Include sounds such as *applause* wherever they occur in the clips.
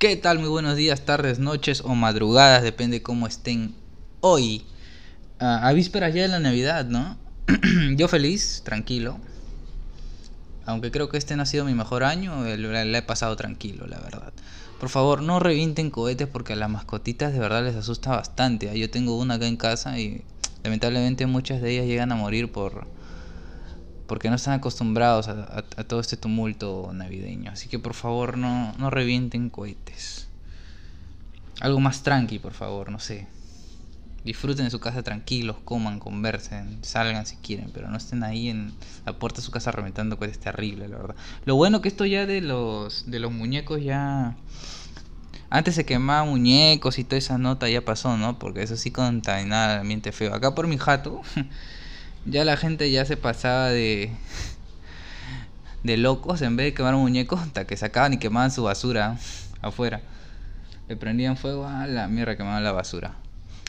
¿Qué tal? Muy buenos días, tardes, noches o madrugadas, depende cómo estén hoy. Ah, a vísperas ya de la Navidad, ¿no? *clears throat* Yo feliz, tranquilo. Aunque creo que este no ha sido mi mejor año, le he pasado tranquilo, la verdad. Por favor, no revienten cohetes porque a las mascotitas de verdad les asusta bastante. Yo tengo una acá en casa y lamentablemente muchas de ellas llegan a morir por porque no están acostumbrados a, todo este tumulto navideño. Así que por favor no, no revienten cohetes. Algo más tranqui, por favor, no sé. Disfruten de su casa tranquilos, coman, conversen, salgan si quieren, pero no estén ahí en la puerta de su casa reventando cohetes terrible, la verdad. Lo bueno que esto ya de los de los muñecos ya antes se quemaba muñecos y toda esa nota ya pasó, ¿no? Porque eso sí contaminaba el ambiente feo. Acá por mi jato ya la gente ya se pasaba de de locos en vez de quemar muñecos hasta que sacaban y quemaban su basura afuera. Le prendían fuego a la mierda quemaban la basura.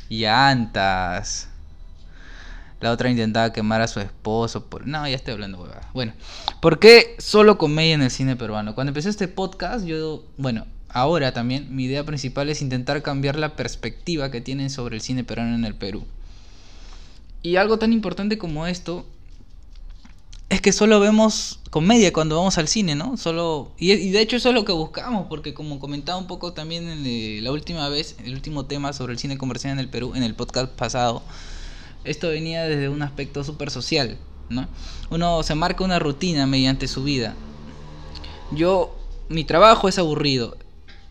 Y antas. La otra intentaba quemar a su esposo por... no ya estoy hablando huevada bueno ¿por qué solo comedia en el cine peruano? cuando empecé este podcast yo bueno ahora también mi idea principal es intentar cambiar la perspectiva que tienen sobre el cine peruano en el Perú y algo tan importante como esto es que solo vemos comedia cuando vamos al cine, ¿no? Solo y, de hecho eso es lo que buscamos, porque como comentaba un poco también en la última vez, el último tema sobre el cine comercial en el Perú, en el podcast pasado, esto venía desde un aspecto súper social, ¿no? Uno se marca una rutina mediante su vida. Yo, mi trabajo es aburrido.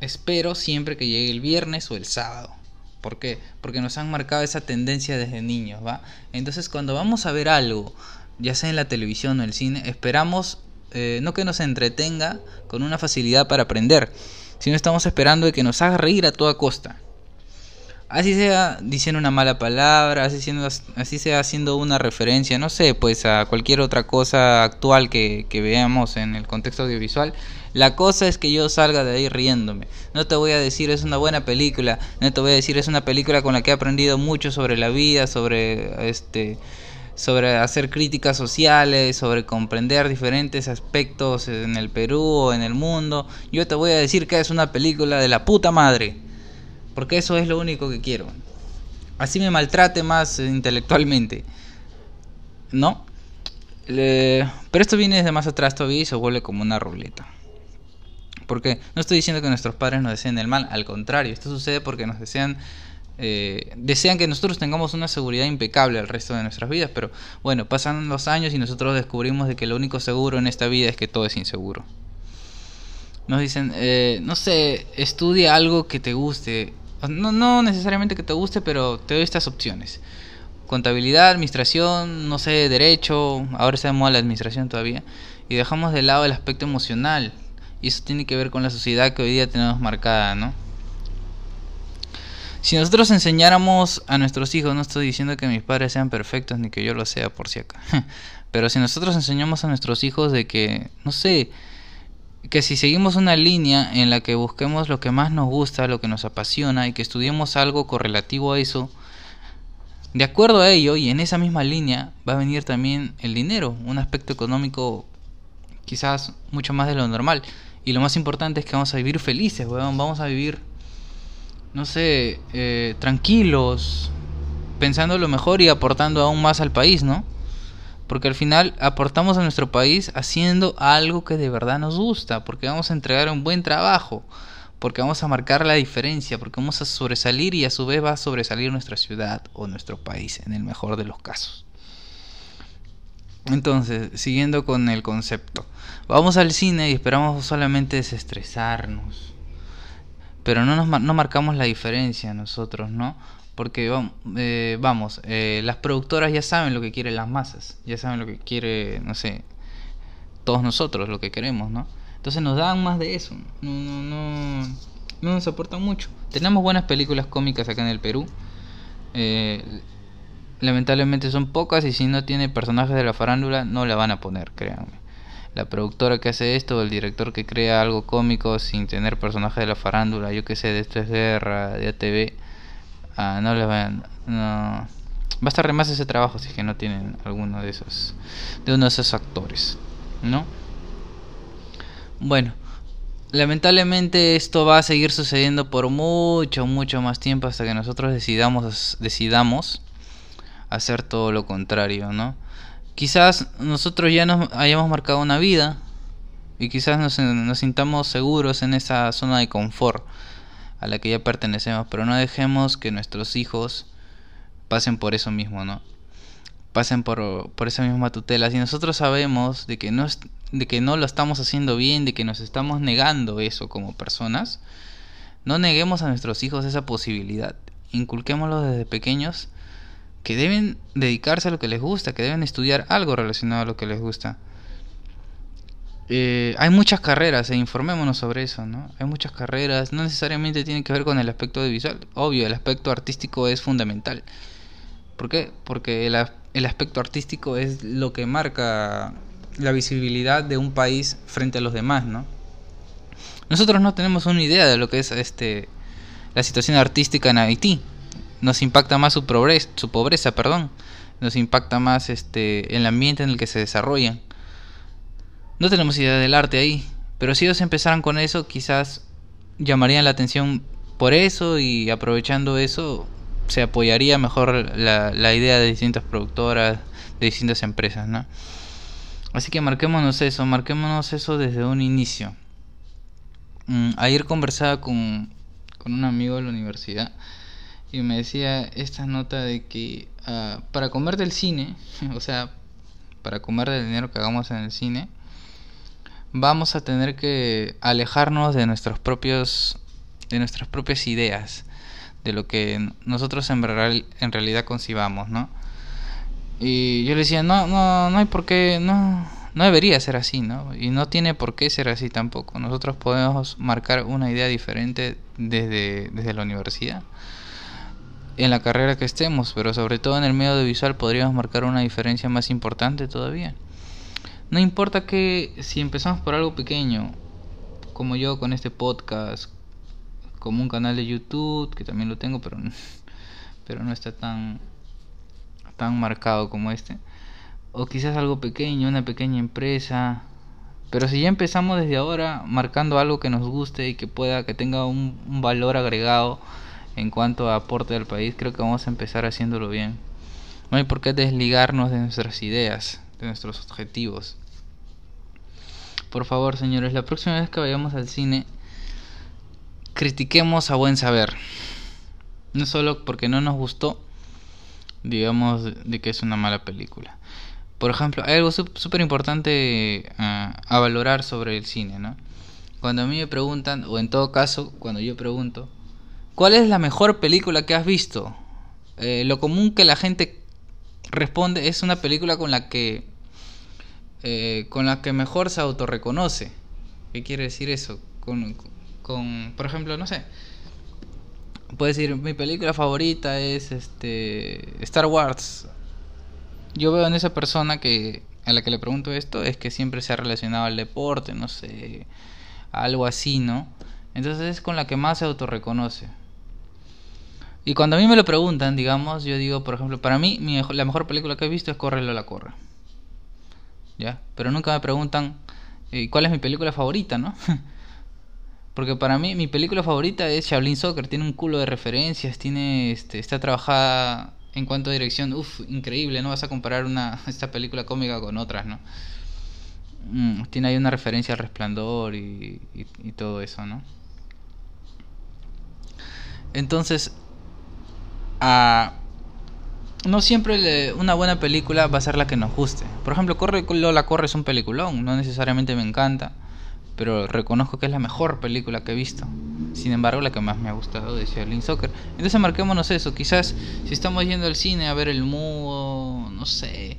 Espero siempre que llegue el viernes o el sábado. ¿Por qué? Porque nos han marcado esa tendencia desde niños, ¿va? Entonces cuando vamos a ver algo, ya sea en la televisión o el cine, esperamos eh, no que nos entretenga con una facilidad para aprender, sino estamos esperando de que nos haga reír a toda costa. Así sea diciendo una mala palabra, así, siendo, así sea haciendo una referencia, no sé, pues a cualquier otra cosa actual que, que veamos en el contexto audiovisual, la cosa es que yo salga de ahí riéndome. No te voy a decir es una buena película, no te voy a decir es una película con la que he aprendido mucho sobre la vida, sobre este sobre hacer críticas sociales, sobre comprender diferentes aspectos en el Perú o en el mundo. Yo te voy a decir que es una película de la puta madre. Porque eso es lo único que quiero. Así me maltrate más intelectualmente. ¿No? pero esto viene desde más atrás todavía y se vuelve como una ruleta. Porque no estoy diciendo que nuestros padres nos deseen el mal, al contrario, esto sucede porque nos desean eh, desean que nosotros tengamos una seguridad impecable el resto de nuestras vidas, pero bueno, pasan los años y nosotros descubrimos de que lo único seguro en esta vida es que todo es inseguro. Nos dicen, eh, no sé, estudia algo que te guste, no, no necesariamente que te guste, pero te doy estas opciones. Contabilidad, administración, no sé, derecho, ahora de moda la administración todavía, y dejamos de lado el aspecto emocional, y eso tiene que ver con la sociedad que hoy día tenemos marcada, ¿no? Si nosotros enseñáramos a nuestros hijos, no estoy diciendo que mis padres sean perfectos ni que yo lo sea por si acá, *laughs* pero si nosotros enseñamos a nuestros hijos de que, no sé, que si seguimos una línea en la que busquemos lo que más nos gusta, lo que nos apasiona y que estudiemos algo correlativo a eso, de acuerdo a ello y en esa misma línea va a venir también el dinero, un aspecto económico quizás mucho más de lo normal. Y lo más importante es que vamos a vivir felices. Vamos a vivir, no sé, eh, tranquilos, pensando lo mejor y aportando aún más al país, ¿no? Porque al final aportamos a nuestro país haciendo algo que de verdad nos gusta, porque vamos a entregar un buen trabajo, porque vamos a marcar la diferencia, porque vamos a sobresalir y a su vez va a sobresalir nuestra ciudad o nuestro país, en el mejor de los casos. Entonces, siguiendo con el concepto, vamos al cine y esperamos solamente desestresarnos, pero no nos no marcamos la diferencia nosotros, ¿no? Porque eh, vamos, eh, las productoras ya saben lo que quieren las masas, ya saben lo que quiere, no sé, todos nosotros, lo que queremos, ¿no? Entonces nos dan más de eso, no, no, no, no nos aportan mucho. Tenemos buenas películas cómicas acá en el Perú. Eh, lamentablemente son pocas y si no tiene personajes de la farándula no la van a poner, créanme. La productora que hace esto, el director que crea algo cómico sin tener personajes de la farándula, yo que sé, de esto es guerra, de ATV, ah, no les van, no, va a estar ese trabajo si es que no tienen alguno de esos, de uno de esos actores, ¿no? Bueno, lamentablemente esto va a seguir sucediendo por mucho, mucho más tiempo hasta que nosotros decidamos, decidamos hacer todo lo contrario, ¿no? Quizás nosotros ya nos hayamos marcado una vida y quizás nos, nos sintamos seguros en esa zona de confort a la que ya pertenecemos, pero no dejemos que nuestros hijos pasen por eso mismo, ¿no? Pasen por, por esa misma tutela. Si nosotros sabemos de que, no, de que no lo estamos haciendo bien, de que nos estamos negando eso como personas, no neguemos a nuestros hijos esa posibilidad. Inculquémoslo desde pequeños que deben dedicarse a lo que les gusta, que deben estudiar algo relacionado a lo que les gusta. Eh, hay muchas carreras, e informémonos sobre eso, ¿no? Hay muchas carreras, no necesariamente tienen que ver con el aspecto visual. Obvio, el aspecto artístico es fundamental. ¿Por qué? Porque el, aspecto artístico es lo que marca la visibilidad de un país frente a los demás, ¿no? Nosotros no tenemos una idea de lo que es este la situación artística en Haití nos impacta más su su pobreza, perdón. Nos impacta más este el ambiente en el que se desarrollan. No tenemos idea del arte ahí, pero si ellos empezaran con eso, quizás llamarían la atención por eso y aprovechando eso se apoyaría mejor la, idea de distintas productoras, de distintas empresas, ¿no? Así que marquémonos eso, marquémonos eso desde un inicio. Mm, ayer conversaba con, con un amigo de la universidad y me decía esta nota de que uh, para comer del cine, *laughs* o sea, para comer del dinero que hagamos en el cine, vamos a tener que alejarnos de nuestros propios de nuestras propias ideas, de lo que nosotros en, en realidad concibamos, ¿no? Y yo le decía, no, no, no hay por qué, no, no debería ser así, ¿no? Y no tiene por qué ser así tampoco. Nosotros podemos marcar una idea diferente desde, desde la universidad en la carrera que estemos, pero sobre todo en el medio audiovisual podríamos marcar una diferencia más importante todavía. No importa que si empezamos por algo pequeño, como yo con este podcast, como un canal de YouTube, que también lo tengo, pero, *laughs* pero no está tan, tan marcado como este, o quizás algo pequeño, una pequeña empresa, pero si ya empezamos desde ahora marcando algo que nos guste y que pueda, que tenga un, un valor agregado, en cuanto a aporte al país, creo que vamos a empezar haciéndolo bien. No hay por qué desligarnos de nuestras ideas, de nuestros objetivos. Por favor, señores, la próxima vez que vayamos al cine, critiquemos a buen saber. No solo porque no nos gustó, digamos, de que es una mala película. Por ejemplo, hay algo súper importante ah, a valorar sobre el cine, ¿no? Cuando a mí me preguntan, o en todo caso, cuando yo pregunto, ¿Cuál es la mejor película que has visto? Eh, lo común que la gente responde es una película con la que eh, con la que mejor se autorreconoce. ¿Qué quiere decir eso? Con, con, por ejemplo, no sé. Puede decir, mi película favorita es este Star Wars. Yo veo en esa persona que a la que le pregunto esto es que siempre se ha relacionado al deporte, no sé, algo así, ¿no? Entonces es con la que más se autorreconoce. Y cuando a mí me lo preguntan, digamos, yo digo, por ejemplo, para mí mi, la mejor película que he visto es Corre la corre. ¿Ya? Pero nunca me preguntan eh, cuál es mi película favorita, ¿no? *laughs* Porque para mí mi película favorita es Shaolin Soccer, tiene un culo de referencias, tiene este está trabajada en cuanto a dirección, uff, increíble, no vas a comparar una *laughs* esta película cómica con otras, ¿no? Mm, tiene ahí una referencia al resplandor y, y todo eso, ¿no? Entonces, no siempre una buena película va a ser la que nos guste. Por ejemplo, Corre Lola Corre es un peliculón, no necesariamente me encanta, pero reconozco que es la mejor película que he visto. Sin embargo, la que más me ha gustado es Shaolin Soccer. Entonces marquémonos eso, quizás si estamos yendo al cine a ver El Mudo, no sé,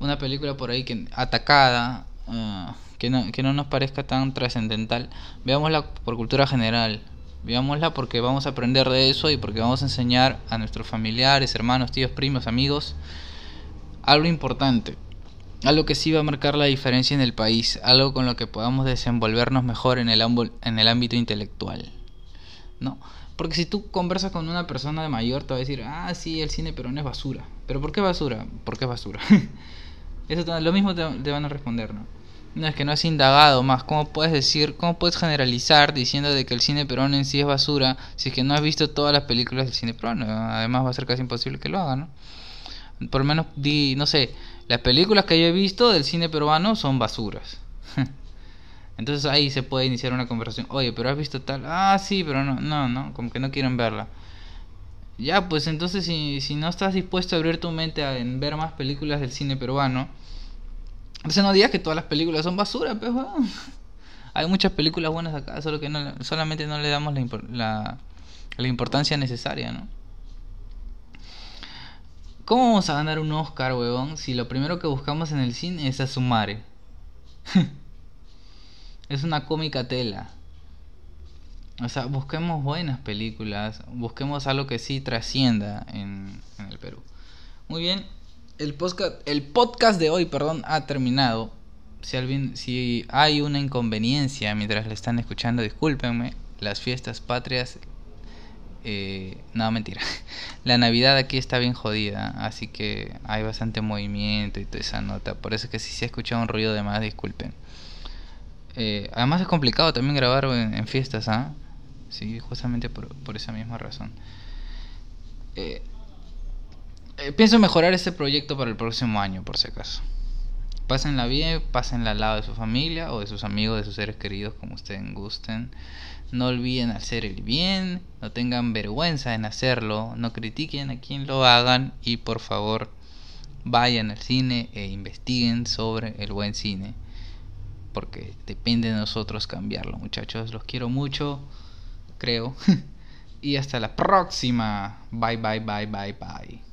una película por ahí que atacada, ah, que, no, que no nos parezca tan trascendental, veámosla por cultura general, Veámosla porque vamos a aprender de eso y porque vamos a enseñar a nuestros familiares, hermanos, tíos, primos, amigos algo importante, algo que sí va a marcar la diferencia en el país, algo con lo que podamos desenvolvernos mejor en el, en el ámbito intelectual. ¿No? Porque si tú conversas con una persona de mayor, te va a decir, ah, sí, el cine pero no es basura. ¿Pero por qué basura? Porque es basura. *laughs* Eso lo mismo te, te van a responder, ¿no? No, es que no has indagado más. ¿Cómo puedes decir, cómo puedes generalizar diciendo de que el cine peruano en sí es basura si es que no has visto todas las películas del cine peruano? Además va a ser casi imposible que lo hagan, ¿no? Por lo menos di, no sé, las películas que yo he visto del cine peruano son basuras. *laughs* Entonces ahí se puede iniciar una conversación. Oye, pero has visto tal. Ah, sí, pero no, no, no, como que no quieren verla. Ya, pues entonces si, si no estás dispuesto a abrir tu mente a en ver más películas del cine peruano, entonces no digas que todas las películas son basura, pues, *laughs* Hay muchas películas buenas acá, solo que no, solamente no le damos la, importancia necesaria, ¿no? ¿Cómo vamos a ganar un Oscar, huevón, si lo primero que buscamos en el cine es a Sumare? *laughs* es una cómica tela. O sea, busquemos buenas películas, busquemos algo que sí trascienda en, en el Perú. Muy bien, el podcast, el podcast de hoy, perdón, ha terminado. Si, alguien, si hay una inconveniencia mientras le están escuchando, discúlpenme. Las fiestas patrias. Eh, no, mentira. *laughs* La Navidad aquí está bien jodida. Así que hay bastante movimiento y toda esa nota. Por eso es que si se ha escuchado un ruido de más, disculpen. Eh, además es complicado también grabar en, fiestas, ¿ah? Sí, justamente por, por esa misma razón. Eh, eh, pienso mejorar este proyecto para el próximo año, por si acaso. Pásenla bien, pásenla al lado de su familia o de sus amigos, de sus seres queridos, como ustedes gusten. No olviden hacer el bien, no tengan vergüenza en hacerlo, no critiquen a quien lo hagan y por favor vayan al cine e investiguen sobre el buen cine. Porque depende de nosotros cambiarlo, muchachos. Los quiero mucho, creo. *laughs* y hasta la próxima. Bye, bye, bye, bye, bye.